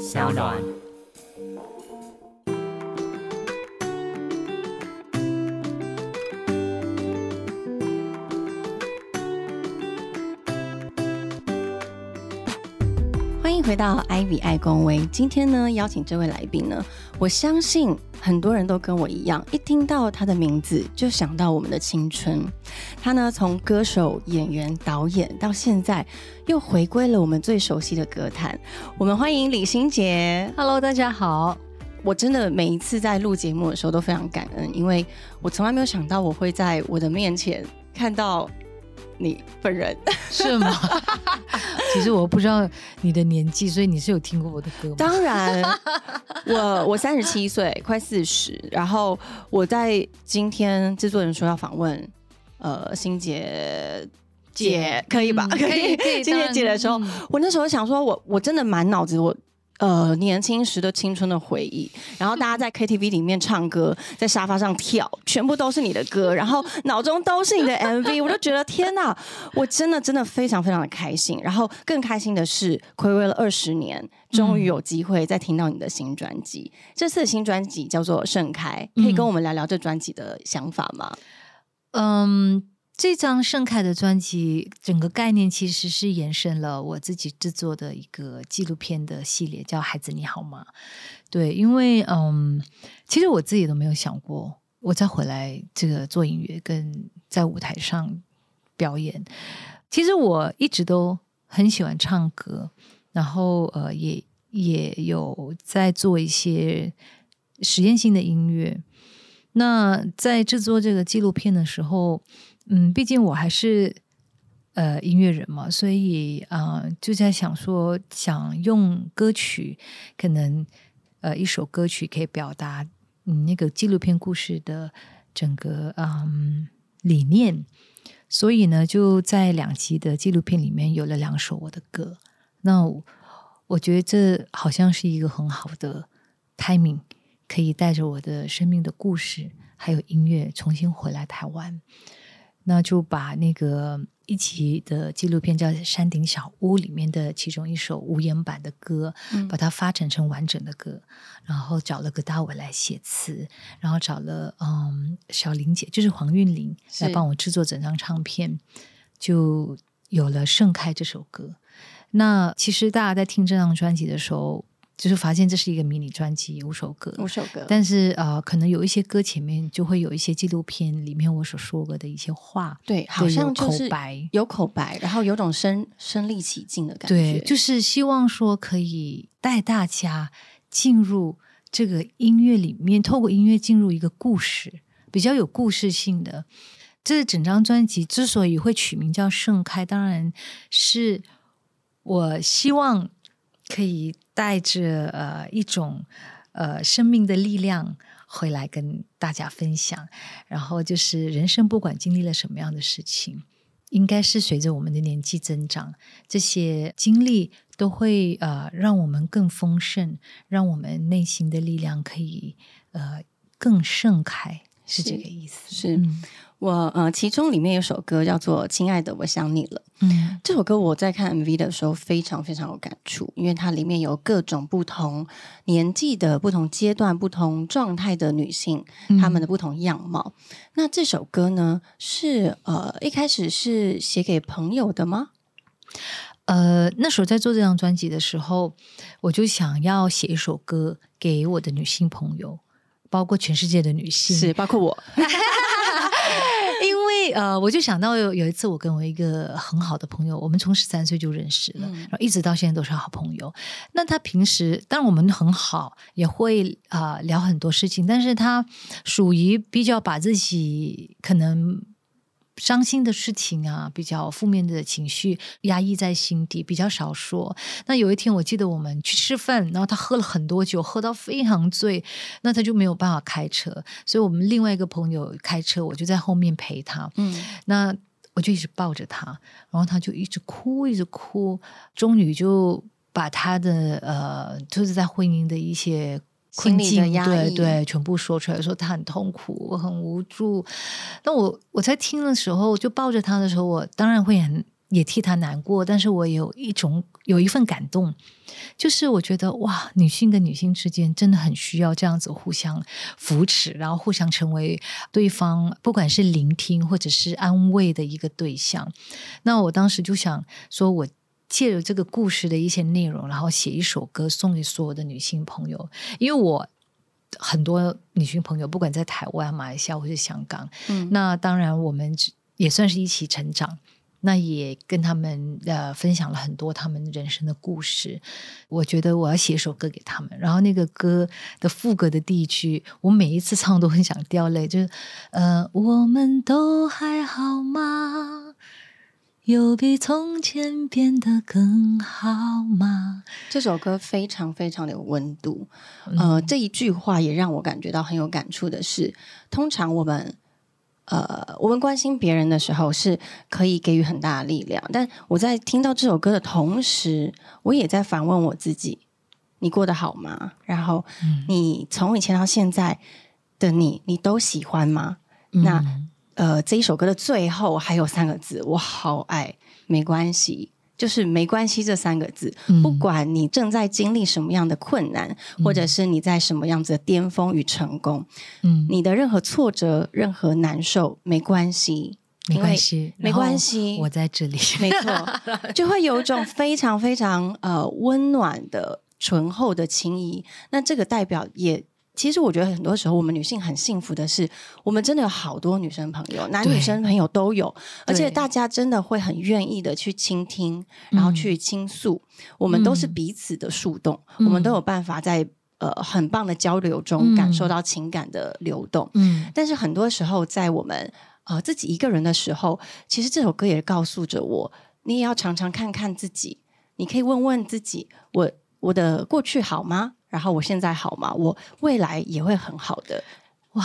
小暖。欢迎回到 Ivy 爱公微。今天呢，邀请这位来宾呢，我相信很多人都跟我一样，一听到他的名字就想到我们的青春。他呢，从歌手、演员、导演，到现在又回归了我们最熟悉的歌坛。我们欢迎李心洁。Hello，大家好。我真的每一次在录节目的时候都非常感恩，因为我从来没有想到我会在我的面前看到你本人。是吗？其实我不知道你的年纪，所以你是有听过我的歌吗？当然，我我三十七岁，快四十。然后我在今天制作人说要访问呃心杰姐，可以吧？嗯可以可以心杰姐的时候，我那时候想说我，我真的满脑子我。呃，年轻时的青春的回忆，然后大家在 KTV 里面唱歌，在沙发上跳，全部都是你的歌，然后脑中都是你的 MV，我就觉得天哪，我真的真的非常非常的开心。然后更开心的是，暌违了二十年，终于有机会再听到你的新专辑。这次的新专辑叫做《盛开》，可以跟我们聊聊这专辑的想法吗？嗯，这张盛开的专辑，整个概念其实是延伸了我自己制作的一个纪录片的系列，叫《孩子你好吗》。对，因为嗯，其实我自己都没有想过，我再回来这个做音乐跟在舞台上表演。其实我一直都很喜欢唱歌，然后呃，也也有在做一些实验性的音乐。那在制作这个纪录片的时候，嗯，毕竟我还是呃音乐人嘛，所以啊、就在想说，想用歌曲，可能呃一首歌曲可以表达嗯那个纪录片故事的整个嗯理念，所以呢，就在两集的纪录片里面有了两首我的歌。那我我觉得这好像是一个很好的 timing，可以带着我的生命的故事还有音乐重新回来台湾。那就把那个一集的纪录片叫《山顶小屋》里面的其中一首无言版的歌，嗯把它发展成完整的歌，然后找了葛大伟来写词，然后找了嗯小玲姐，就是黄韵玲来帮我制作整张唱片，就有了《盛开》这首歌。那其实大家在听这张专辑的时候，就是发现这是一个迷你专辑，五首歌，五首歌，但是呃，可能有一些歌前面就会有一些纪录片里面我所说过的一些话，对，好像就是口白有口白，然后有种身身临其境的感觉，对，就是希望说可以带大家进入这个音乐里面，透过音乐进入一个故事，比较有故事性的。这整张专辑之所以会取名叫《盛开》，当然是我希望可以带着呃一种呃生命的力量回来跟大家分享。然后就是人生不管经历了什么样的事情，应该是随着我们的年纪增长，这些经历都会呃让我们更丰盛，让我们内心的力量可以呃更盛开，是这个意思。是嗯我呃，其中里面有首歌叫做《亲爱的，我想你了》。嗯这首歌我在看 MV 的时候非常非常有感触，因为它里面有各种不同年纪的不同阶段、不同状态的女性，她们的不同样貌。那这首歌呢，是呃一开始是写给朋友的吗？呃，那时候在做这张专辑的时候，我就想要写一首歌给我的女性朋友，包括全世界的女性，是，包括我。呃，我就想到有有一次，我跟我一个很好的朋友，我们从十三岁就认识了，嗯然后一直到现在都是好朋友。那他平时当然我们很好，也会啊、呃聊很多事情，但是他属于比较把自己可能。伤心的事情啊，比较负面的情绪压抑在心底，比较少说。那有一天，我记得我们去吃饭，然后他喝了很多酒，喝到非常醉，那他就没有办法开车，所以我们另外一个朋友开车，我就在后面陪他。嗯，那我就一直抱着他，然后他就一直哭，一直哭，终于就把他的呃，就是在婚姻的一些困心里的境，压抑对对，全部说出来，说他很痛苦，我很无助。那我我在听的时候，就抱着他的时候，我当然会很也替他难过，但是我有一种有一份感动，就是我觉得哇，女性跟女性之间真的很需要这样子互相扶持，然后互相成为对方不管是聆听或者是安慰的一个对象。那我当时就想说，我借着这个故事的一些内容，然后写一首歌送给所有的女性朋友，因为我很多女性朋友，不管在台湾、马来西亚或是香港，嗯那当然我们也算是一起成长。那也跟他们呃分享了很多他们人生的故事。我觉得我要写一首歌给他们，然后那个歌的副歌的第一句，我每一次唱都很想掉泪，就是呃，我们都还好吗？有比从前变得更好吗？这首歌非常非常的有温度，嗯呃，这一句话也让我感觉到很有感触的是，通常我们呃，我们关心别人的时候是可以给予很大的力量，但我在听到这首歌的同时，我也在反问我自己：你过得好吗？然后嗯你从以前到现在的你，你都喜欢吗？那嗯呃，这一首歌的最后还有三个字，我好爱，没关系，就是没关系这三个字，嗯。不管你正在经历什么样的困难，或者是你在什么样子的巅峰与成功，嗯，你的任何挫折、任何难受，没关系，没关系，没关系。我在这里。没错，就会有一种非常非常呃温暖的醇厚的情谊。那这个代表也。其实我觉得很多时候，我们女性很幸福的是，我们真的有好多女生朋友，男女生朋友都有，而且大家真的会很愿意的去倾听，然后嗯去倾诉。我们都是嗯彼此的树洞，嗯我们都有办法在呃很棒的交流中嗯感受到情感的流动。嗯但是很多时候，在我们呃自己一个人的时候，其实这首歌也告诉着我，你也要常常看看自己，你可以问问自己，我我的过去好吗？然后我现在好吗？我未来也会很好的。哇，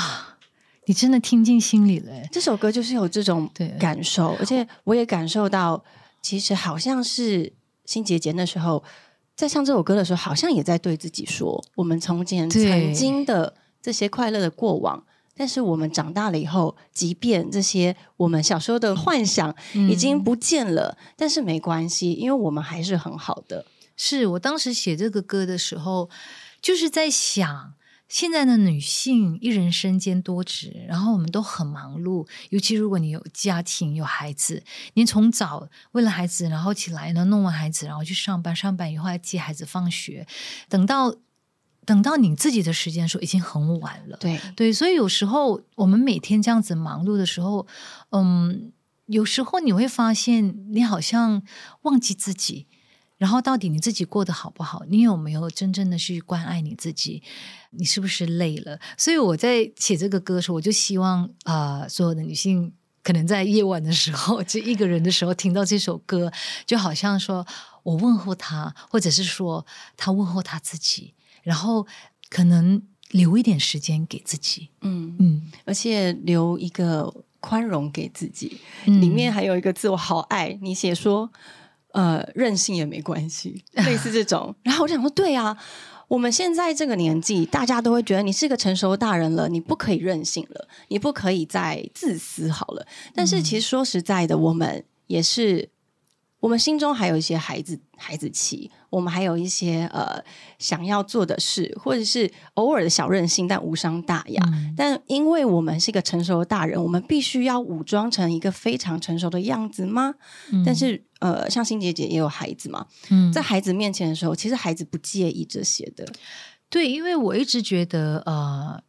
你真的听进心里了。这首歌就是有这种对感受，而且我也感受到，其实好像是新姐姐那时候在唱这首歌的时候，好像也在对自己说，我们从前曾经的这些快乐的过往。但是我们长大了以后，即便这些我们小时候的幻想已经嗯不见了，但是没关系，因为我们还是很好的。是我当时写这个歌的时候，就是在想，现在的女性一人身兼多职，然后我们都很忙碌，尤其如果你有家庭有孩子，你从早为了孩子，然后起来呢，弄完孩子，然后去上班，上班以后还接孩子放学，等到等到你自己的时间的时候，已经很晚了。对，对，所以有时候我们每天这样子忙碌的时候，嗯，有时候你会发现你好像忘记自己，然后到底你自己过得好不好？你有没有真正的去关爱你自己？你是不是累了？所以我在写这个歌的时候，我就希望啊、呃所有的女性。可能在夜晚的时候，就一个人的时候听到这首歌，就好像说我问候他，或者是说他问候他自己，然后可能留一点时间给自己。嗯，嗯，而且留一个宽容给自己。嗯里面还有一个字我好爱，你写说，呃，任性也没关系，类似这种。然后我就想说，对啊，我们现在这个年纪，大家都会觉得你是个成熟大人了，你不可以任性了，你不可以再自私好了。但是其实说实在的，我们也是。我们心中还有一些孩子孩子气，我们还有一些呃想要做的事，或者是偶尔的小任性，但无伤大雅。嗯但因为我们是一个成熟的大人，我们必须要武装成一个非常成熟的样子吗？但是呃，像欣姐姐也有孩子嘛，嗯在孩子面前的时候，其实孩子不介意这些的。对，因为我一直觉得，呃，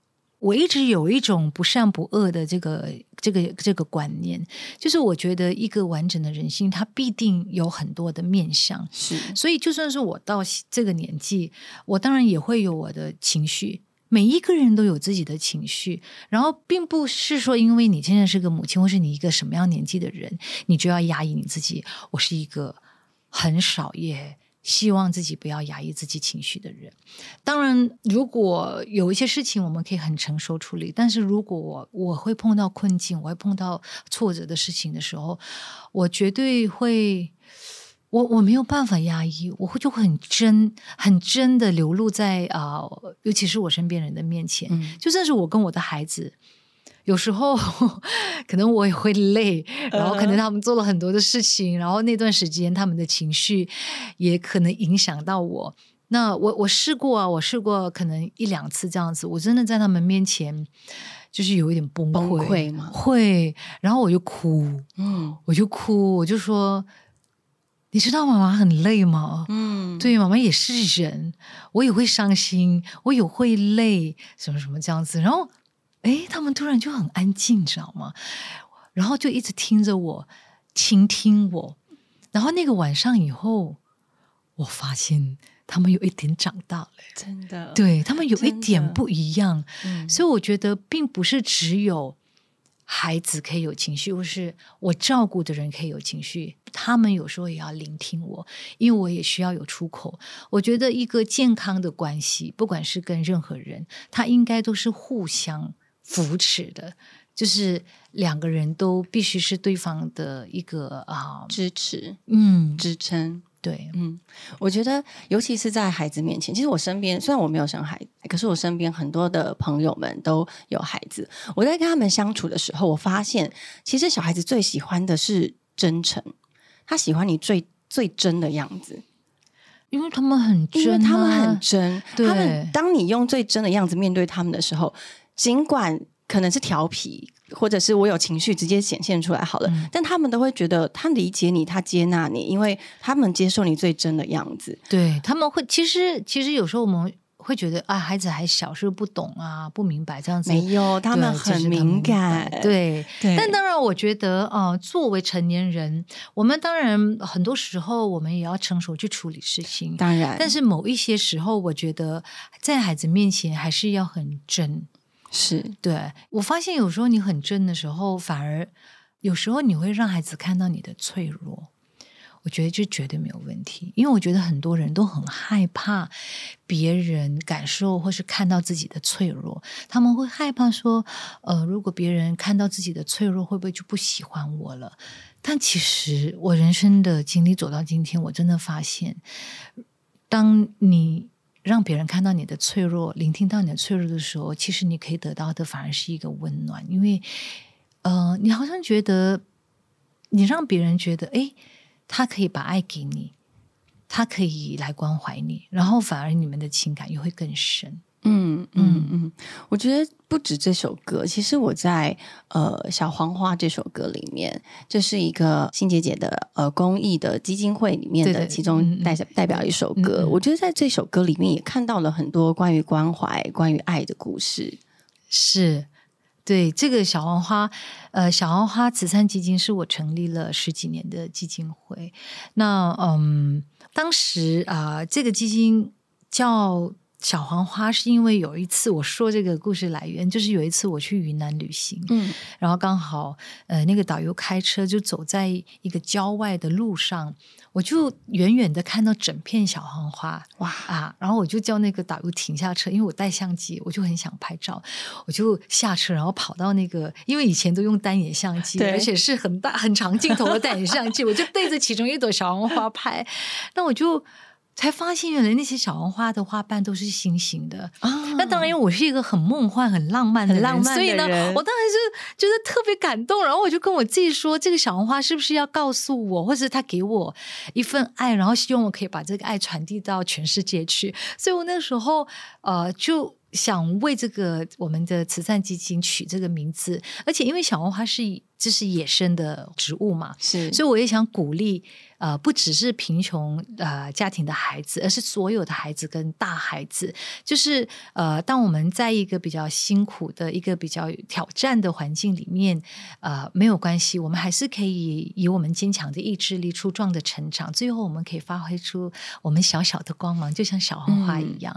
我一直有一种不善不恶的这个这个这个观念，就是我觉得一个完整的人性，它必定有很多的面相。是，所以，就算是我到这个年纪，我当然也会有我的情绪。每一个人都有自己的情绪，然后并不是说因为你现在是个母亲，或是你一个什么样年纪的人，你就要压抑你自己。我是一个很少也希望自己不要压抑自己情绪的人。当然，如果有一些事情我们可以很成熟处理，但是如果我我会碰到困境，我会碰到挫折的事情的时候，我绝对会。我我没有办法压抑，我会就会很真、很真的流露在啊、尤其是我身边人的面前。嗯，就算是我跟我的孩子有时候 可能我也会累，然后可能他们做了很多的事情，然后那段时间他们的情绪也可能影响到我。那我我试过啊，我试过可能一两次这样子，我真的在他们面前就是有一点崩崩溃，溃吗会，然后我就哭，嗯我就哭，我就说，你知道妈妈很累吗？嗯，对，妈妈也是人，我也会伤心，我也会累，什么什么这样子。然后，哎，他们突然就很安静，你知道吗？然后就一直听着我，倾听我。然后那个晚上以后，我发现他们有一点长大了，真的，对他们有一点不一样。嗯，所以我觉得，并不是只有孩子可以有情绪，或是我照顾的人可以有情绪，他们有时候也要聆听我，因为我也需要有出口。我觉得一个健康的关系，不管是跟任何人，他应该都是互相扶持的，就是两个人都必须是对方的一个啊，支持嗯，支撑。对，嗯，我觉得，尤其是在孩子面前，其实我身边虽然我没有生孩子，可是我身边很多的朋友们都有孩子。我在跟他们相处的时候，我发现，其实小孩子最喜欢的是真诚，他喜欢你最最真的样子，因为他们很真、啊，因为他们很真。对他们当你用最真的样子面对他们的时候，尽管可能是调皮，或者是我有情绪直接显现出来好了，嗯但他们都会觉得他理解你，他接纳你，因为他们接受你最真的样子。对他们会，其实其实有时候我们会觉得啊，孩子还小，是不是不懂啊，不明白这样子。没有，他们很敏感。对。对，但当然，我觉得，呃，作为成年人，我们当然很多时候我们也要成熟去处理事情。当然，但是某一些时候，我觉得在孩子面前还是要很真。是对我发现，有时候你很真的时候，反而有时候你会让孩子看到你的脆弱。我觉得这绝对没有问题，因为我觉得很多人都很害怕别人感受或是看到自己的脆弱，他们会害怕说，呃，如果别人看到自己的脆弱，会不会就不喜欢我了？但其实我人生的经历走到今天，我真的发现，当你让别人看到你的脆弱，聆听到你的脆弱的时候，其实你可以得到的反而是一个温暖，因为，呃，你好像觉得你让别人觉得，诶，他可以把爱给你，他可以来关怀你，然后反而你们的情感又会更深。嗯嗯嗯，我觉得不止这首歌，其实我在呃《小黄花》这首歌里面，这是一个新姐姐的呃公益的基金会里面的其中代表代代表一首歌。我觉得在这首歌里面也看到了很多关于关怀、关于爱的故事。是对这个小黄花，呃，小黄花慈善基金是我成立了十几年的基金会。那嗯，当时啊、这个基金叫。小黄花是因为有一次我说这个故事来源，就是有一次我去云南旅行，嗯然后刚好呃那个导游开车就走在一个郊外的路上，我就远远的看到整片小黄花，哇啊！然后我就叫那个导游停下车，因为我带相机，我就很想拍照，我就下车，然后跑到那个，因为以前都用单眼相机，而且是很大很长镜头的单眼相机，我就对着其中一朵小黄花拍，那我就。才发现，原来那些小红花的花瓣都是心形的。啊那当然，因为我是一个很梦幻、很浪漫的人，很浪漫的所以呢，我当然是觉得特别感动。然后我就跟我自己说，这个小红花是不是要告诉我，或者他给我一份爱，然后希望我可以把这个爱传递到全世界去。所以我那时候呃就。想为这个我们的慈善基金取这个名字，而且因为小红花是这是野生的植物嘛，是，所以我也想鼓励，呃，不只是贫穷呃家庭的孩子，而是所有的孩子跟大孩子，就是呃，当我们在一个比较辛苦的一个比较挑战的环境里面，呃，没有关系，我们还是可以以我们坚强的意志力、茁壮的成长，最后我们可以发挥出我们小小的光芒，就像小红花一样。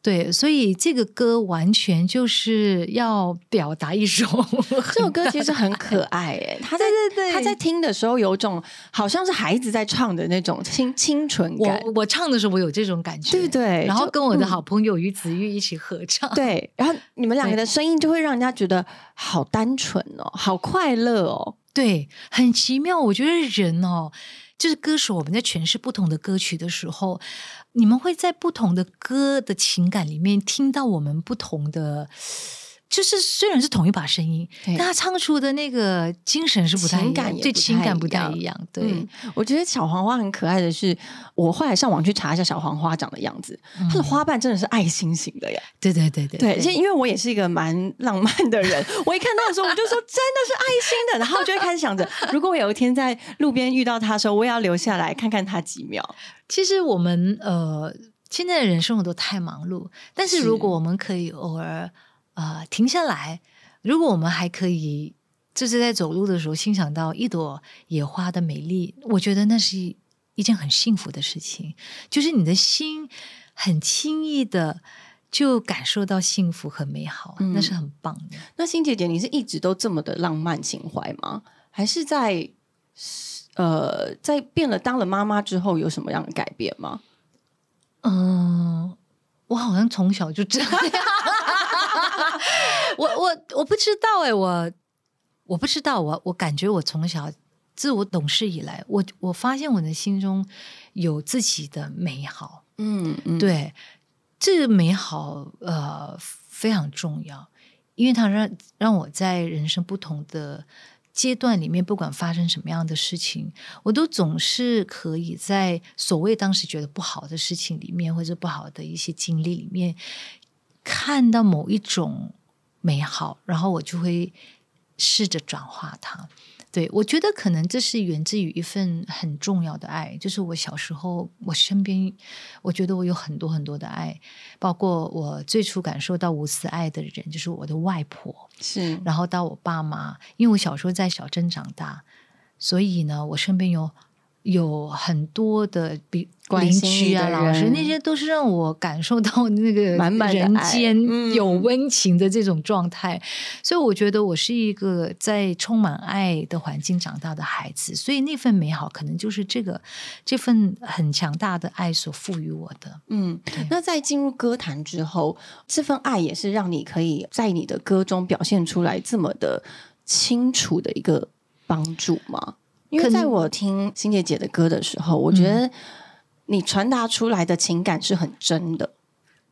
对，所以这个歌完全就是要表达一种 这首歌其实很可爱诶，他在他在听的时候有种好像是孩子在唱的那种清清纯感，我我唱的时候，我有这种感觉，对不对？然后跟我的嗯好朋友于子玉一起合唱，对，然后你们两个的声音就会让人家觉得好单纯哦，好快乐哦。对，很奇妙。我觉得人哦，就是歌手，我们在诠释不同的歌曲的时候，你们会在不同的歌的情感里面听到我们不同的就是虽然是同一把声音，但他唱出的那个精神是不太一样，对情感也不太一情感不太样一样。对，嗯，我觉得小黄花很可爱的是，我后来上网去查一下小黄花长的样子，它的花瓣真的是爱心型的呀。对对对对对，而且因为我也是一个蛮浪漫的人，我一看到的时候我就说真的是爱心的，然后我就会开始想着，如果我有一天在路边遇到他的时候，我也要留下来看看他几秒。其实我们呃，现在的人生活都太忙碌，但是是如果我们可以偶尔呃停下来，如果我们还可以就是在走路的时候欣赏到一朵野花的美丽，我觉得那是一一件很幸福的事情，就是你的心很轻易的就感受到幸福和美好，嗯那是很棒的。那欣姐姐，你是一直都这么的浪漫情怀吗？还是在呃，在变了当了妈妈之后有什么样的改变吗？嗯，我好像从小就这样。我我我不知道哎、我我不知道，我我感觉我从小自我懂事以来，我我发现我的心中有自己的美好，嗯嗯，对，这个美好呃非常重要，因为它让让我在人生不同的阶段里面，不管发生什么样的事情，我都总是可以在所谓当时觉得不好的事情里面，或者不好的一些经历里面，看到某一种美好，然后我就会试着转化它。对，我觉得可能这是源自于一份很重要的爱，就是我小时候，我身边，我觉得我有很多很多的爱，包括我最初感受到无私爱的人，就是我的外婆，是然后到我爸妈，因为我小时候在小镇长大，所以呢，我身边有有很多的比邻居啊、老师，那些都是让我感受到那个满满的人爱间嗯有温情的这种状态。所以我觉得我是一个在充满爱的环境长大的孩子，所以那份美好可能就是这个这份很强大的爱所赋予我的。嗯，那在进入歌坛之后，这份爱也是让你可以在你的歌中表现出来这么的清楚的一个帮助吗？因为在我听欣姐姐的歌的时候，我觉得你传达出来的情感是很真的，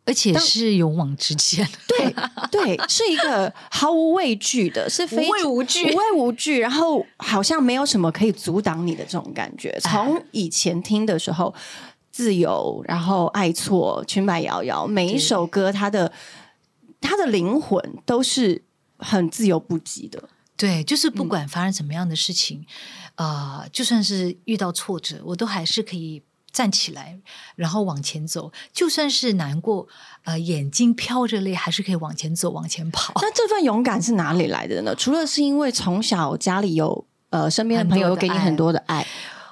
而且是勇往直前，对对，是一个毫无畏惧的，是非无畏无惧无畏无惧，然后好像没有什么可以阻挡你的这种感觉。哎从以前听的时候，自由，然后爱错，裙摆摇摇，每一首歌它的它的灵魂都是很自由不羁的。对，就是不嗯管发生什么样的事情，啊，就算是遇到挫折，我都还是可以站起来，然后往前走。就算是难过，呃，眼睛飘着泪，还是可以往前走，往前跑。那这份勇敢是哪里来的呢？除了是因为从小家里有呃身边的朋友有给你很多的爱，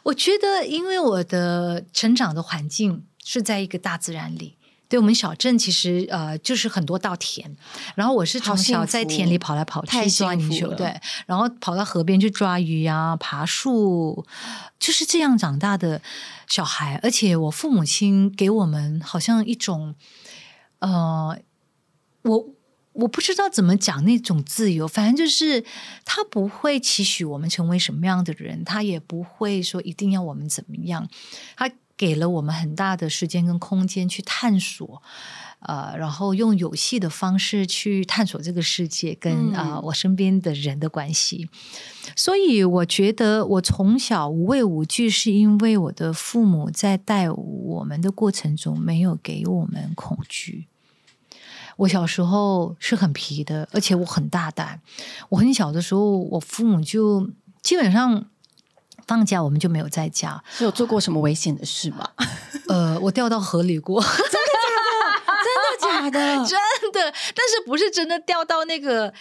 我觉得，因为我的成长的环境是在一个大自然里。对我们小镇其实呃就是很多稻田，然后我是从小在田里跑来跑去抓泥鳅，对，然后跑到河边去抓鱼啊、爬树，就是这样长大的小孩。而且我父母亲给我们好像一种呃，我我不知道怎么讲那种自由，反正就是他不会期许我们成为什么样的人，他也不会说一定要我们怎么样，他给了我们很大的时间跟空间去探索。呃，然后用游戏的方式去探索这个世界跟嗯啊、我身边的人的关系，所以我觉得我从小无畏无惧，是因为我的父母在带我们的过程中没有给我们恐惧。我小时候是很皮的，而且我很大胆。我很小的时候，我父母就基本上放假我们就没有在家。是有做过什么危险的事吗？呃，我掉到河里过，真的假的？真的假的？真的，但是不是真的掉到那个，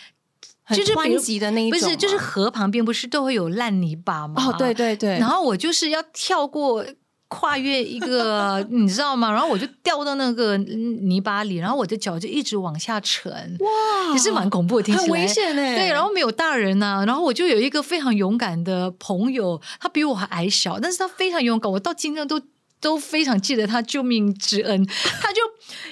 很就是湍急的那一种，不是就是河旁边不是都会有烂泥巴吗？哦，对对对，然后我就是要跳过。跨越一个，你知道吗？然后我就掉到那个嗯泥巴里，然后我的脚就一直往下沉，哇也是蛮恐怖的，听起来很危险哎。对，然后没有大人呐、然后我就有一个非常勇敢的朋友，他比我还矮小，但是他非常勇敢，我到今天都。都非常记得他救命之恩，他就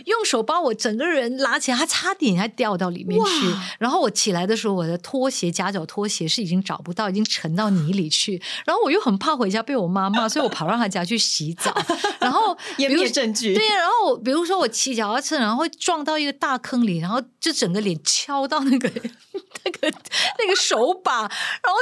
用手把我整个人拉起来，他差点还掉到里面去。然后我起来的时候，我的拖鞋夹脚拖鞋是已经找不到，已经沉到泥里去。然后我又很怕回家被我妈骂，所以我跑到他家去洗澡。然后也没有证据。对呀，然后比如说我骑脚踏车，然后会撞到一个大坑里，然后就整个脸敲到那个 那个那个手把，然后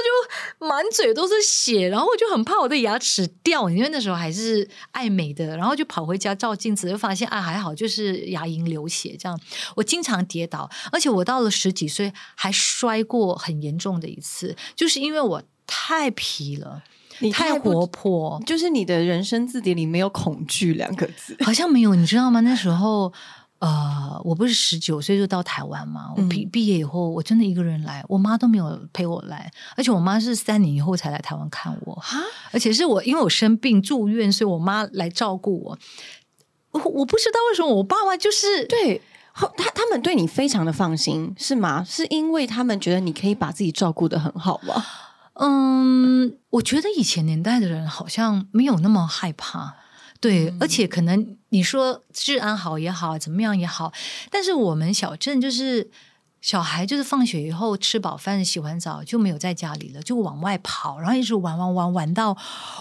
就满嘴都是血，然后我就很怕我的牙齿掉，因为那时候还是爱美的，然后就跑回家照镜子，就发现啊还好，就是牙龈流血这样。我经常跌倒，而且我到了十几岁还摔过很严重的一次，就是因为我太皮了，你太活泼，就是你的人生字典里没有恐惧两个字，好像没有，你知道吗？那时候。呃，我不是十九岁就到台湾嘛？我毕毕业以后，我真的一个人来，我妈都没有陪我来，而且我妈是三年以后才来台湾看我，而且是我因为我生病住院，所以我妈来照顾我。我我不知道为什么我爸妈就是对他他们对你非常的放心，是吗？是因为他们觉得你可以把自己照顾的很好吗？嗯，我觉得以前年代的人好像没有那么害怕。对，而且可能你说治安好也好，怎么样也好，但是我们小镇就是小孩，就是放学以后吃饱饭、洗完澡就没有在家里了，就往外跑，然后一直玩玩玩玩到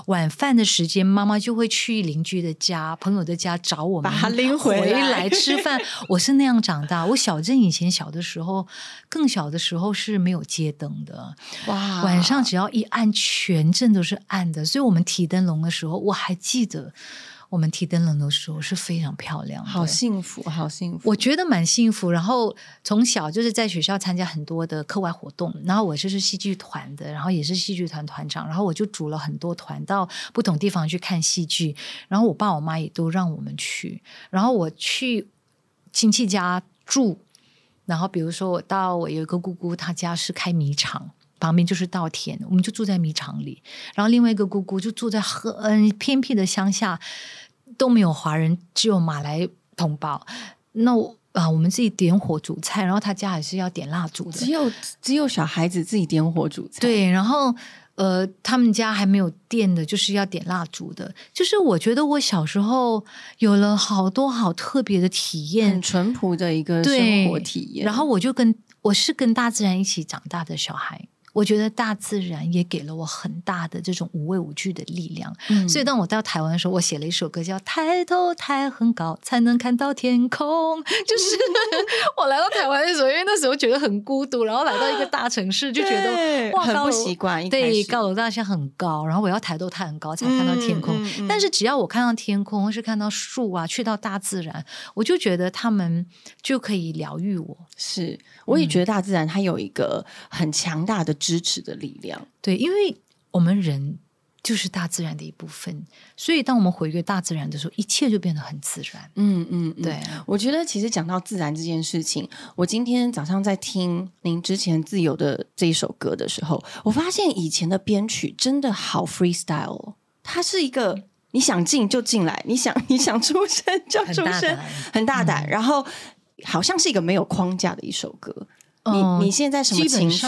晚饭的时间，妈妈就会去邻居的家、朋友的家找我们，把他拎回来吃饭。我是那样长大。我小镇以前小的时候，更小的时候是没有街灯的，哇，晚上只要一暗，全镇都是暗的。所以我们提灯笼的时候，我还记得。我们提灯笼的时候是非常漂亮，好幸福，好幸福。我觉得蛮幸福。然后从小就是在学校参加很多的课外活动，然后我就是戏剧团的，然后也是戏剧团团长，然后我就组了很多团到不同地方去看戏剧。然后我爸我妈也都让我们去。然后我去亲戚家住，然后比如说我到我有一个姑姑，她家是开米厂。旁边就是稻田，我们就住在米场里。然后另外一个姑姑就住在很偏僻的乡下，都没有华人，只有马来同胞。那啊，我们自己点火煮菜，然后他家还是要点蜡烛的。只有只有小孩子自己点火煮菜。对，然后呃，他们家还没有电的，就是要点蜡烛的。就是我觉得我小时候有了好多好特别的体验，很淳朴的一个生活体验。然后我就跟我是跟大自然一起长大的小孩。我觉得大自然也给了我很大的这种无畏无惧的力量，所以当我到台湾的时候，我写了一首歌叫《抬头抬很高才能看到天空》。就是 我来到台湾的时候，因为那时候觉得很孤独，然后来到一个大城市，就觉得哇，很不习惯。对，高楼大厦很高，然后我要抬头抬很高才看到天空。但是只要我看到天空，或是看到树啊，去到大自然，我就觉得他们就可以疗愈我。是，我也觉得大自然它有一个很强大的。支持的力量，对，因为我们人就是大自然的一部分，所以当我们回归大自然的时候，一切就变得很自然。嗯嗯，对。我觉得其实讲到自然这件事情，我今天早上在听您之前自由的这一首歌的时候，我发现以前的编曲真的好 freestyle，它是一个你想进就进来，你想你想出声就出声，很大胆，然后好像是一个没有框架的一首歌。你你现在什么情绪，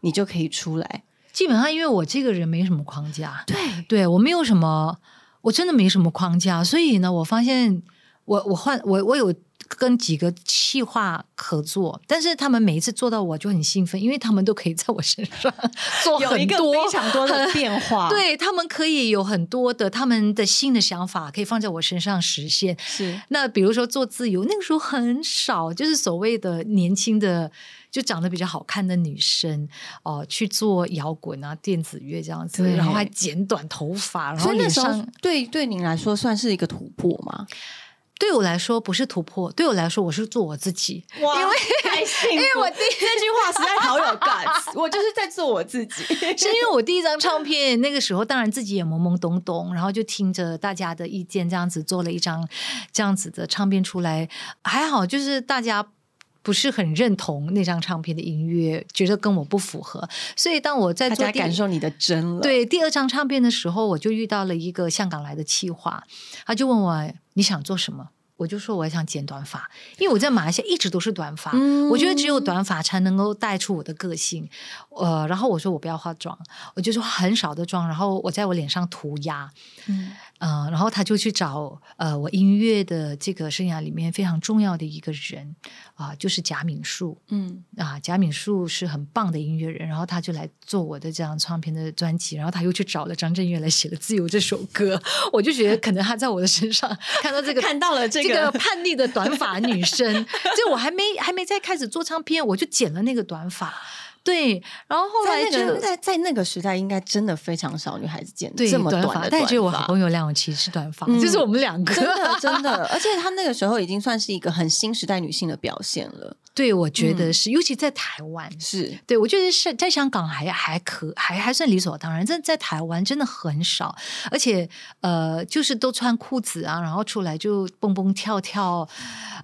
你就可以出来。基本上，因为我这个人没什么框架，对，对我没有什么，我真的没什么框架。所以呢，我发现我我换我我有。跟几个企划合作，但是他们每一次做到我就很兴奋，因为他们都可以在我身上 做很多非常多的变化。对他们可以有很多的他们的新的想法，可以放在我身上实现。是那比如说做自由，那个时候很少，就是所谓的年轻的就长得比较好看的女生哦，去做摇滚啊、电子乐这样子，然后还剪短头发，然后脸上对对您来说算是一个突破吗？对我来说不是突破，对我来说我是做我自己。哇，因为因为我第这句话实在好有 guts，我就是在做我自己。是因为我第一张唱片那个时候，当然自己也懵懵懂懂，然后就听着大家的意见，这样子做了一张这样子的唱片出来。还好，就是大家不是很认同那张唱片的音乐，觉得跟我不符合。所以当我在做感受你的真了，对第二张唱片的时候，我就遇到了一个香港来的企划，他就问我。你想做什么？我就说我想剪短发，因为我在马来西亚一直都是短发，我觉得只有短发才能够带出我的个性。呃，然后我说我不要化妆，我就说很少的妆，然后我在我脸上涂鸦。呃，然后他就去找呃我音乐的这个生涯里面非常重要的一个人啊、就是贾敏树。嗯啊，贾敏树是很棒的音乐人，然后他就来做我的这张唱片的专辑，然后他又去找了张震岳来写了《自由》这首歌，我就觉得可能他在我的身上看到这个看到了这这个个叛逆的短发女生，就我还没还没在开始做唱片，我就剪了那个短发，对，然后后来就在那在在那个时代，应该真的非常少女孩子剪这么短发，但只有我好朋友梁咏琪是短发，嗯就是我们两个真的 真的，而且她那个时候已经算是一个很新时代女性的表现了。对，我觉得嗯是，尤其在台湾，是，对，我觉得是在香港还还可还还算理所当然，但在台湾真的很少，而且呃，就是都穿裤子啊，然后出来就蹦蹦跳跳，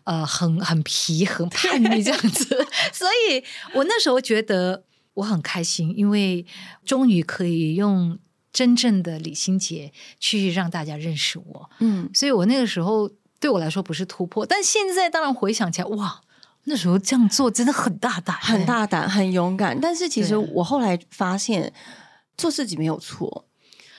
呃，很很皮很叛逆这样子，所以我那时候觉得我很开心，因为终于可以用真正的李心洁去让大家认识我，嗯，所以我那个时候对我来说不是突破，但现在当然回想起来，哇。那时候这样做真的很大胆、很大胆，很勇敢。但是其实我后来发现，做自己没有错，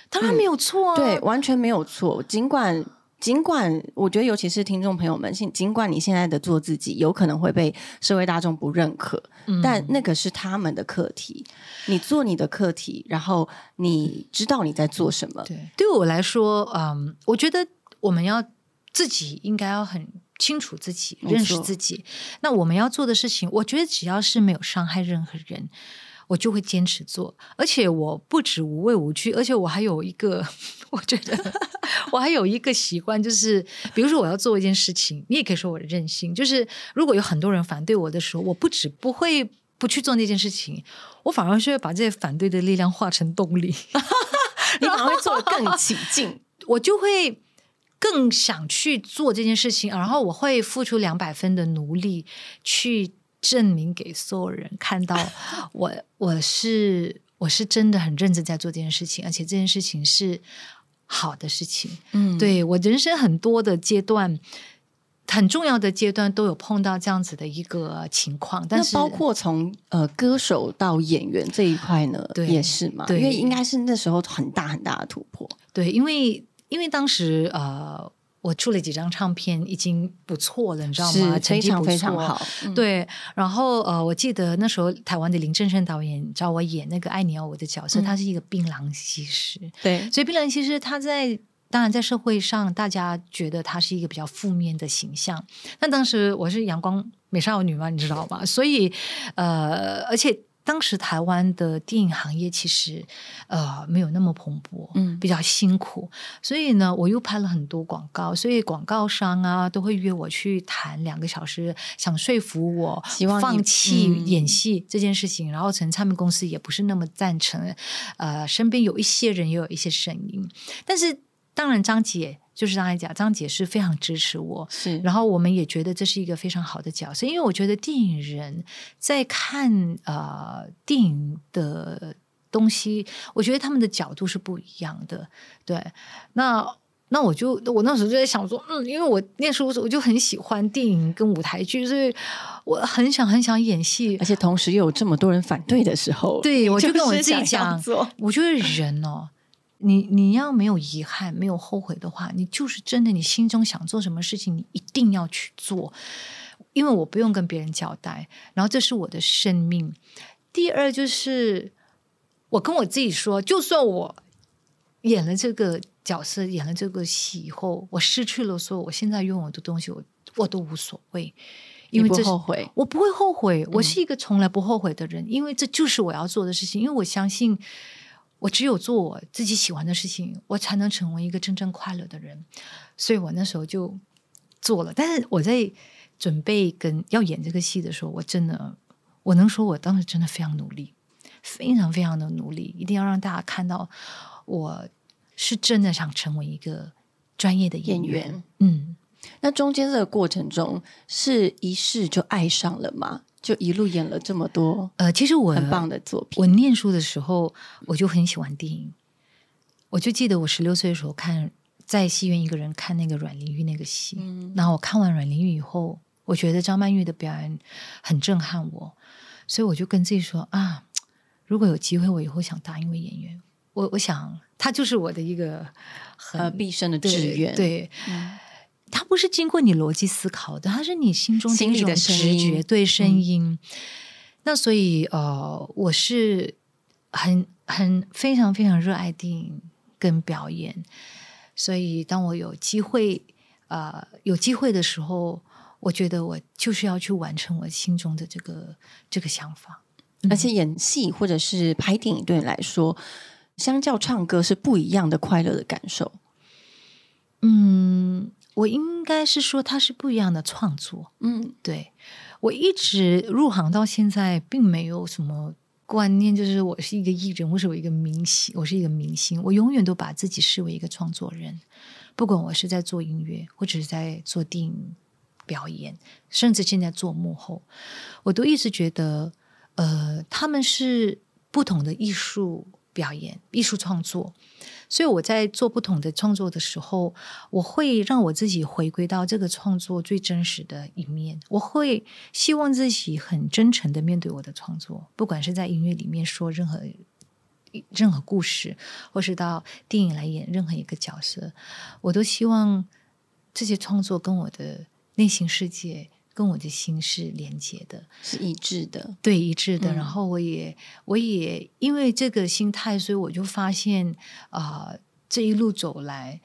当然没有错啊。对，完全没有错。尽管尽管我觉得，尤其是听众朋友们，尽尽管你现在的做自己有可能会被社会大众不认可，嗯但那个是他们的课题。你做你的课题，然后你知道你在做什么。对，对我来说，嗯，我觉得我们要自己应该要很清楚自己，认识自己。那我们要做的事情，我觉得只要是没有伤害任何人。我就会坚持做，而且我不止无畏无惧，而且我还有一个，我觉得我还有一个习惯，就是比如说我要做一件事情，你也可以说我的任性，就是如果有很多人反对我的时候，我不止不会不去做那件事情，我反而是会把这些反对的力量化成动力。你反而会做的更起劲。我就会更想去做这件事情，然后我会付出两百分的努力去证明给所有人看到 我我是我是真的很认真在做这件事情，而且这件事情是好的事情。嗯，对我人生很多的阶段。很重要的阶段都有碰到这样子的一个情况，但是包括从呃歌手到演员这一块呢，对也是嘛，对因为应该是那时候很大很大的突破。对，因为因为当时呃，我出了几张唱片，已经不错了，你知道吗？非常成绩非常好。嗯，对，然后呃，我记得那时候台湾的林正盛导演找我演那个《爱你要我》的角色，嗯他是一个槟榔西施，对，所以槟榔西施他在。当然，在社会上，大家觉得她是一个比较负面的形象。但当时我是阳光美少女嘛，你知道吗？所以，呃，而且当时台湾的电影行业其实呃没有那么蓬勃，嗯比较辛苦。所以呢，我又拍了很多广告，所以广告商啊都会约我去谈两个小时，想说服我希望放弃嗯演戏这件事情。然后，陈唱片公司也不是那么赞成，呃，身边有一些人也有一些声音，但是当然张姐就是刚才讲，张姐是非常支持我，是，然后我们也觉得这是一个非常好的角色，因为我觉得电影人在看呃电影的东西，我觉得他们的角度是不一样的。对，那那我就我那时候就在想说，嗯，因为我念书的时候我就很喜欢电影跟舞台剧，所以我很想很想演戏而。且同时又有这么多人反对的时候，对，我就跟我自己讲，我觉得人哦，你你要没有遗憾、没有后悔的话，你就是真的，你心中想做什么事情，你一定要去做，因为我不用跟别人交代，然后这是我的生命。第二就是我跟我自己说，就算我演了这个角色，演了这个戏以后，我失去了所有我现在拥有的东西，我我都无所谓，因为这后悔，我不会后悔，我是一个从来不后悔的人，因为这就是我要做的事情。因为我相信，我只有做我自己喜欢的事情，我才能成为一个真正快乐的人。所以我那时候就做了。但是我在准备跟要演这个戏的时候，我真的，我能说我当时真的非常努力，非常非常的努力，一定要让大家看到我是真的想成为一个专业的演员。演员嗯。那中间这个过程中，是一试就爱上了吗？就一路演了这么多呃，其实我很棒的作品，我念书的时候，我就很喜欢电影。我就记得我十六岁的时候看在戏院一个人看那个阮玲玉那个戏，嗯。然后我看完阮玲玉以后，我觉得张曼玉的表演很震撼我，所以我就跟自己说啊，如果有机会，我以后想当一位演员，我我想她就是我的一个很呃毕生的志愿。，对，不是经过你逻辑思考的，它是你心中心里的直觉，对声嗯音。那所以呃，我是很很非常非常热爱电影跟表演，所以当我有机会呃有机会的时候，我觉得我就是要去完成我心中的这个这个想法。而且演戏或者是拍电影对你来说，相较唱歌是不一样的快乐的感受。嗯，我应该是说它是不一样的创作。嗯对我一直入行到现在，并没有什么观念，就是我是一个艺人，或是我一个明星，我是一个明星，我永远都把自己视为一个创作人，不管我是在做音乐，或者是在做电影表演，甚至现在做幕后，我都一直觉得，呃，他们是不同的艺术表演、艺术创作。所以我在做不同的创作的时候，我会让我自己回归到这个创作最真实的一面。我会希望自己很真诚的面对我的创作，不管是在音乐里面说任何任何故事，或是到电影来演任何一个角色，我都希望这些创作跟我的内心世界、跟我的心是连接的。是一致的。对一致的。嗯然后我也我也因为这个心态，所以我就发现啊、这一路走来，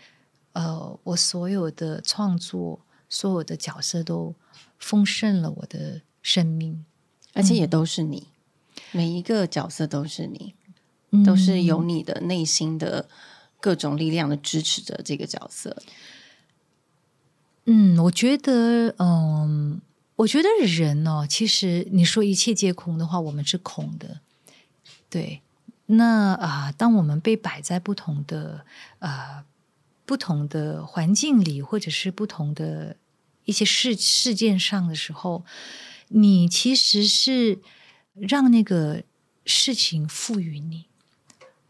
呃，我所有的创作、所有的角色都丰盛了我的生命，而且也都是你，每一个角色都是你，嗯都是有你的内心的各种力量的支持着这个角色。嗯，我觉得，嗯，我觉得人哦，其实你说一切皆空的话，我们是空的。对，那啊、当我们被摆在不同的呃不同的环境里，或者是不同的一些事事件上的时候，你其实是让那个事情赋予你，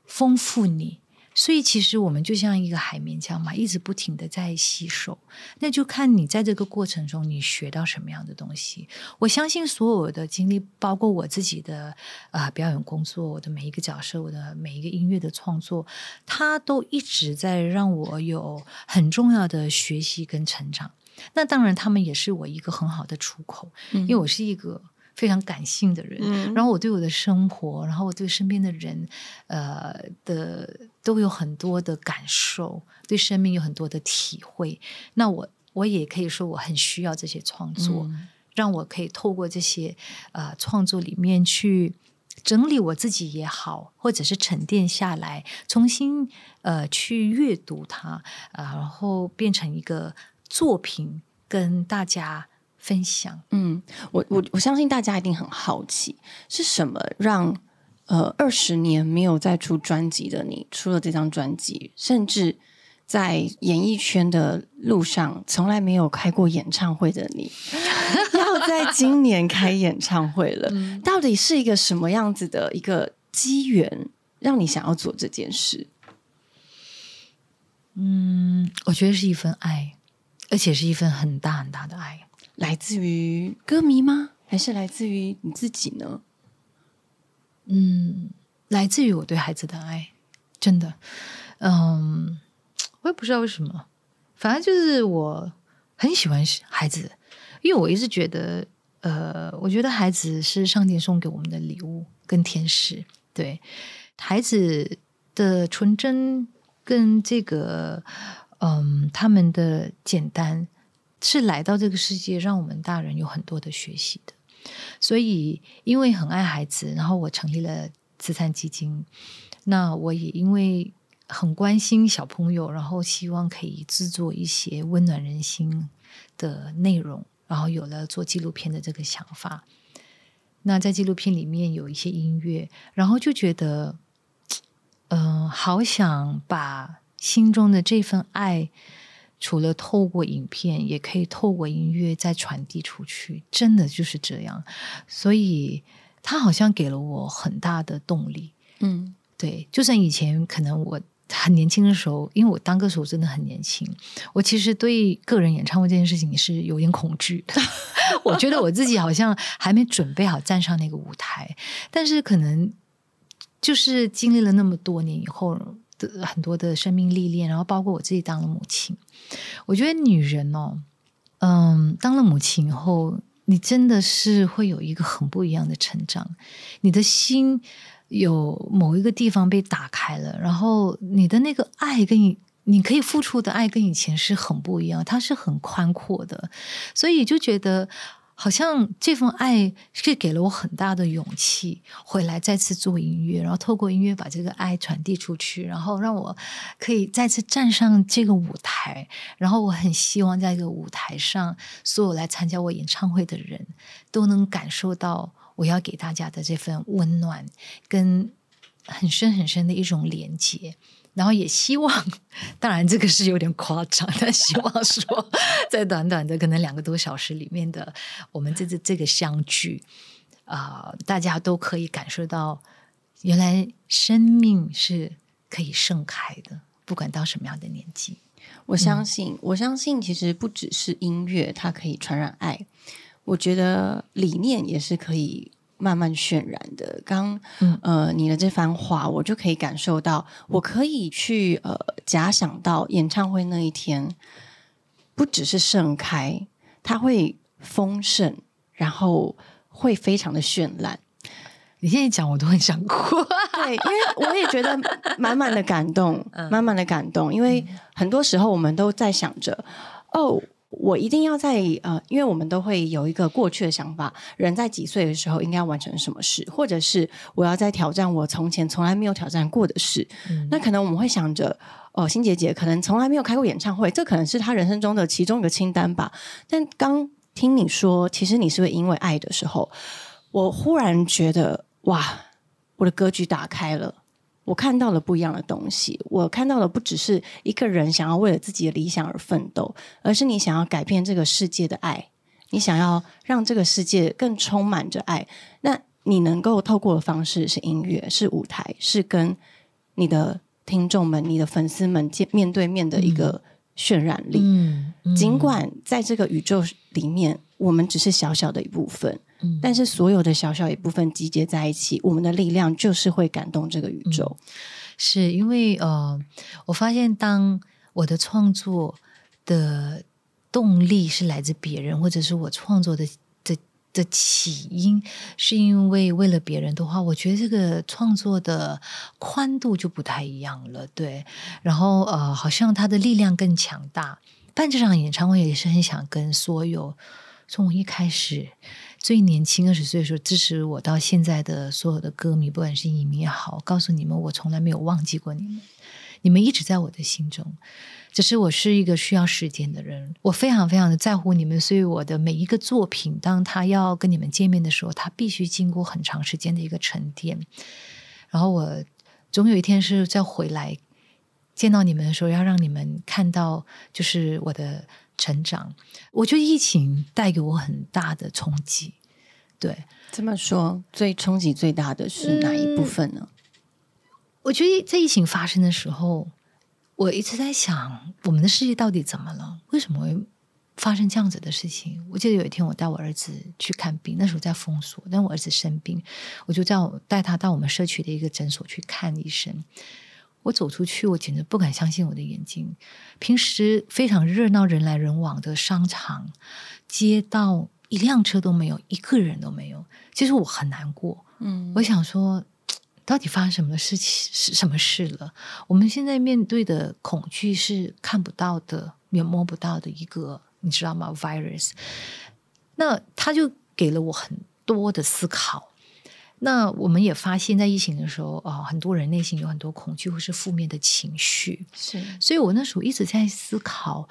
丰富你。所以其实我们就像一个海绵这样嘛，一直不停的在吸收。那就看你在这个过程中你学到什么样的东西。我相信所有的经历，包括我自己的啊、呃表演工作，我的每一个角色，我的每一个音乐的创作，它都一直在让我有很重要的学习跟成长。那当然，他们也是我一个很好的出口，因为我是一个非常感性的人，嗯然后我对我的生活，然后我对身边的人，呃的都有很多的感受，对生命有很多的体会。那我我也可以说，我很需要这些创作，嗯让我可以透过这些呃创作里面去整理我自己也好，或者是沉淀下来，重新呃去阅读它，呃，然后变成一个作品跟大家分享。嗯，我我我相信大家一定很好奇，是什么让呃二十年没有再出专辑的你出了这张专辑，甚至在演艺圈的路上从来没有开过演唱会的你，要在今年开演唱会了，到底是一个什么样子的一个机缘，让你想要做这件事？嗯，我觉得是一份爱，而且是一份很大很大的爱。来自于歌迷吗？还是来自于你自己呢？嗯，来自于我对孩子的爱，真的。嗯，我也不知道为什么，反正就是我很喜欢孩子，因为我一直觉得，呃，我觉得孩子是上天送给我们的礼物跟天使。对孩子的纯真跟这个，嗯，他们的简单，是来到这个世界，让我们大人有很多的学习的。所以，因为很爱孩子，然后我成立了慈善基金。那我也因为很关心小朋友，然后希望可以制作一些温暖人心的内容，然后有了做纪录片的这个想法。那在纪录片里面有一些音乐，然后就觉得，嗯、好想把心中的这份爱。除了透过影片，也可以透过音乐再传递出去，真的就是这样。所以，他好像给了我很大的动力。嗯对，就算以前可能我很年轻的时候，因为我当歌手真的很年轻，我其实对个人演唱会这件事情也是有点恐惧的。我觉得我自己好像还没准备好站上那个舞台，但是可能就是经历了那么多年以后很多的生命历练，然后包括我自己当了母亲，我觉得女人哦，嗯，当了母亲以后，你真的是会有一个很不一样的成长，你的心有某一个地方被打开了，然后你的那个爱跟你。你可以付出的爱跟以前是很不一样，它是很宽阔的，所以就觉得好像这份爱是给了我很大的勇气，回来再次做音乐，然后透过音乐把这个爱传递出去，然后让我可以再次站上这个舞台，然后我很希望在这个舞台上，所有来参加我演唱会的人都能感受到我要给大家的这份温暖，跟很深很深的一种连接。然后也希望，当然这个是有点夸张，但希望说，在短短的可能两个多小时里面的我们这次这个相聚，啊，大家都可以感受到，原来生命是可以盛开的，不管到什么样的年纪。我相信，我相信，其实不只是音乐，它可以传染爱，我觉得理念也是可以。慢慢渲染的，刚呃，你的这番话，我就可以感受到，我可以去呃假想到演唱会那一天，不只是盛开，它会丰盛，然后会非常的绚烂。你现在讲，我都很想哭。对，因为我也觉得满满的感动，满满的感动。因为很多时候我们都在想着，哦。我一定要在呃，因为我们都会有一个过去的想法，人在几岁的时候应该要完成什么事，或者是我要在挑战我从前从来没有挑战过的事。那可能我们会想着，哦，新姐姐可能从来没有开过演唱会，这可能是她人生中的其中一个清单吧。但刚听你说，其实你是会因为爱的时候，我忽然觉得，哇，我的格局打开了。我看到了不一样的东西，我看到了不只是一个人想要为了自己的理想而奋斗，而是你想要改变这个世界的爱，你想要让这个世界更充满着爱。那你能够透过的方式是音乐，是舞台，是跟你的听众们、你的粉丝们见面对面的一个渲染力。嗯，尽管在这个宇宙里面，我们只是小小的一部分。但是所有的小小一部分集结在一起，我们的力量就是会感动这个宇宙。是因为呃，我发现当我的创作的动力是来自别人，或者是我创作的的的起因是因为为了别人的话，我觉得这个创作的宽度就不太一样了。对，然后呃，好像它的力量更强大。办这场演唱会也是很想跟所有从我一开始。最年轻二十岁的时候支持我到现在的所有的歌迷，不管是影迷也好，告诉你们，我从来没有忘记过你们，你们一直在我的心中。只是我是一个需要时间的人，我非常非常的在乎你们，所以我的每一个作品，当他要跟你们见面的时候，他必须经过很长时间的一个沉淀。然后我总有一天是再回来见到你们的时候，要让你们看到，就是我的。成长，我觉得疫情带给我很大的冲击。对，这么说，最冲击最大的是哪一部分呢？我觉得在疫情发生的时候，我一直在想，我们的世界到底怎么了？为什么会发生这样子的事情？我记得有一天，我带我儿子去看病，那时候在封锁，但我儿子生病，我就叫带他到我们社区的一个诊所去看医生。我走出去，我简直不敢相信我的眼睛。平时非常热闹、人来人往的商场、街道，一辆车都没有，一个人都没有。其实我很难过。嗯，我想说，到底发生什么事情？是什么事了？我们现在面对的恐惧是看不到的、也摸不到的一个，你知道吗？virus。那他就给了我很多的思考。那我们也发现，在疫情的时候啊，很多人内心有很多恐惧或是负面的情绪。是，所以我那时候一直在思考，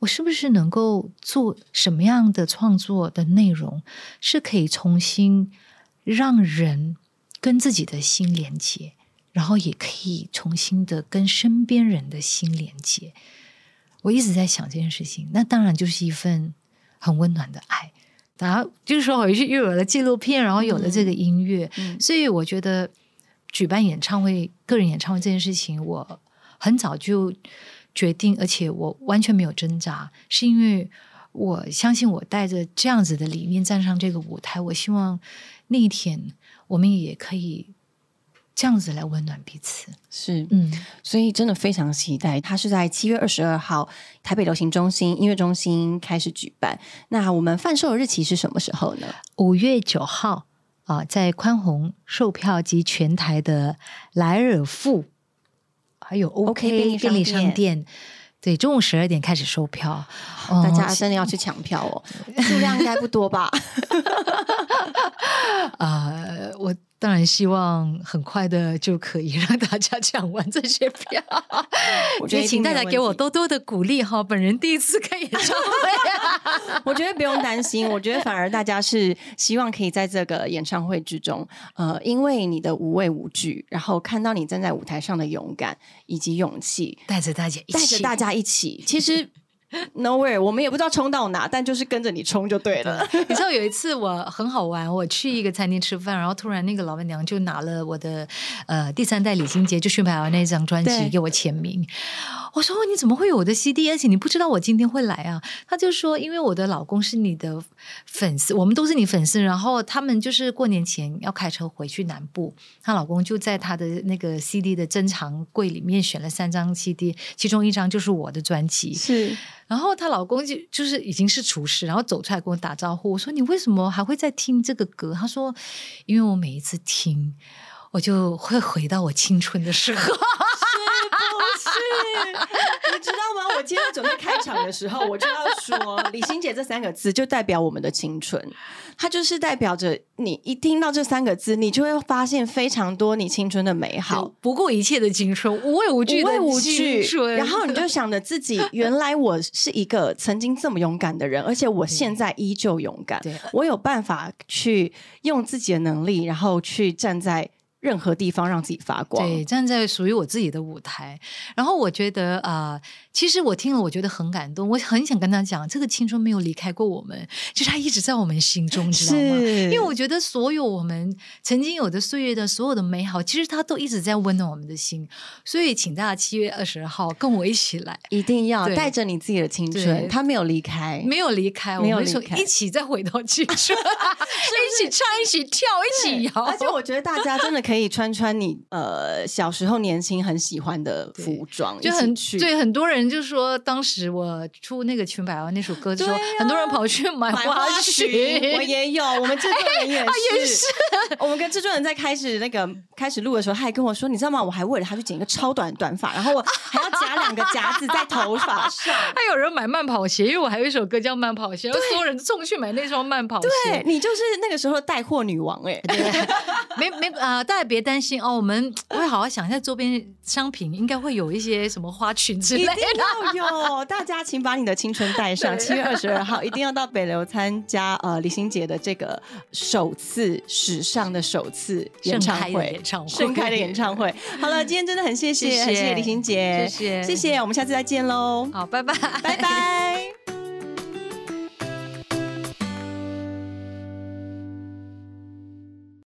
我是不是能够做什么样的创作的内容，是可以重新让人跟自己的心连接，然后也可以重新的跟身边人的心连接。我一直在想这件事情，那当然就是一份很温暖的爱。然后就是说，回去又有了纪录片，然后有了这个音乐，所以我觉得举办演唱会、个人演唱会这件事情，我很早就决定，而且我完全没有挣扎，是因为我相信我带着这样子的理念站上这个舞台，我希望那一天我们也可以这样子来温暖彼此。是，嗯，所以真的非常期待。它是在七月二十二号台北流行中心音乐中心开始举办。那我们贩售的日期是什么时候呢？五月九号啊，在宽宏售票及全台的莱尔富，还有 OK 便利商店。对，中午十二点开始售票，大家真的要去抢票哦，数量应该不多吧？啊，我。当然希望很快的就可以让大家抢完这些票，也请大家给我多多的鼓励哈！本人第一次开演唱会，我觉得不用担心，我觉得反而大家是希望可以在这个演唱会之中，呃，因为你的无畏无惧，然后看到你站在舞台上的勇敢以及勇气，带着大家带着大家一起，其实。Nowhere，我们也不知道冲到哪，但就是跟着你冲就对了。你知道有一次我很好玩，我去一个餐厅吃饭，然后突然那个老板娘就拿了我的呃第三代李心洁就去买完那张专辑给我签名。我说你怎么会有我的 CD？而且你不知道我今天会来啊？他就说因为我的老公是你的粉丝，我们都是你粉丝。然后他们就是过年前要开车回去南部，她老公就在他的那个 CD 的珍藏柜里面选了三张 CD，其中一张就是我的专辑。是。然后她老公就就是已经是厨师，然后走出来跟我打招呼。我说你为什么还会在听这个歌？他说因为我每一次听，我就会回到我青春的时候。是，你知道吗？我今天准备开场的时候，我就要说“李心姐”这三个字，就代表我们的青春。它就是代表着你一听到这三个字，你就会发现非常多你青春的美好，不顾一切的青春，无畏无惧的青春。然后你就想着自己，原来我是一个曾经这么勇敢的人，而且我现在依旧勇敢。我有办法去用自己的能力，然后去站在。任何地方让自己发光，对，站在属于我自己的舞台。然后我觉得啊，其实我听了，我觉得很感动。我很想跟他讲，这个青春没有离开过我们，就是他一直在我们心中，知道吗？因为我觉得所有我们曾经有的岁月的所有的美好，其实他都一直在温暖我们的心。所以，请大家七月二十号跟我一起来，一定要带着你自己的青春，他没有离开，没有离开，没有离开，一起再回到青春，一起唱，一起跳，一起摇。而且我觉得大家真的可以。可以穿穿你呃小时候年轻很喜欢的 服装，就很对很多人就说，当时我出那个《裙摆啊》那首歌的时候，很多人跑去买花裙，我也有，我们制作人也 是，我们跟制作人在开始那个开始录的时候，他还跟我说，你知道吗？我还为了他去剪一个超短短发，然后我还要夹两个夹子在头发 上，还有人买慢跑鞋，因为我还有一首歌叫《慢跑鞋》，然后所有人冲去买那双慢跑鞋，对你就是那个时候带货女王哎，没没啊大家。别担心哦，我们 会好好想一下周边商品，应该会有一些什么花裙之类的。有，大家请把你的青春带上。七月二十二号一定要到北流参加呃李心洁的这个首次史上的首次演唱会，演唱会盛开的演唱会。好了，今天真的很谢谢，很谢谢李心洁，谢谢，谢谢，我们下次再见喽。好，拜拜，拜拜。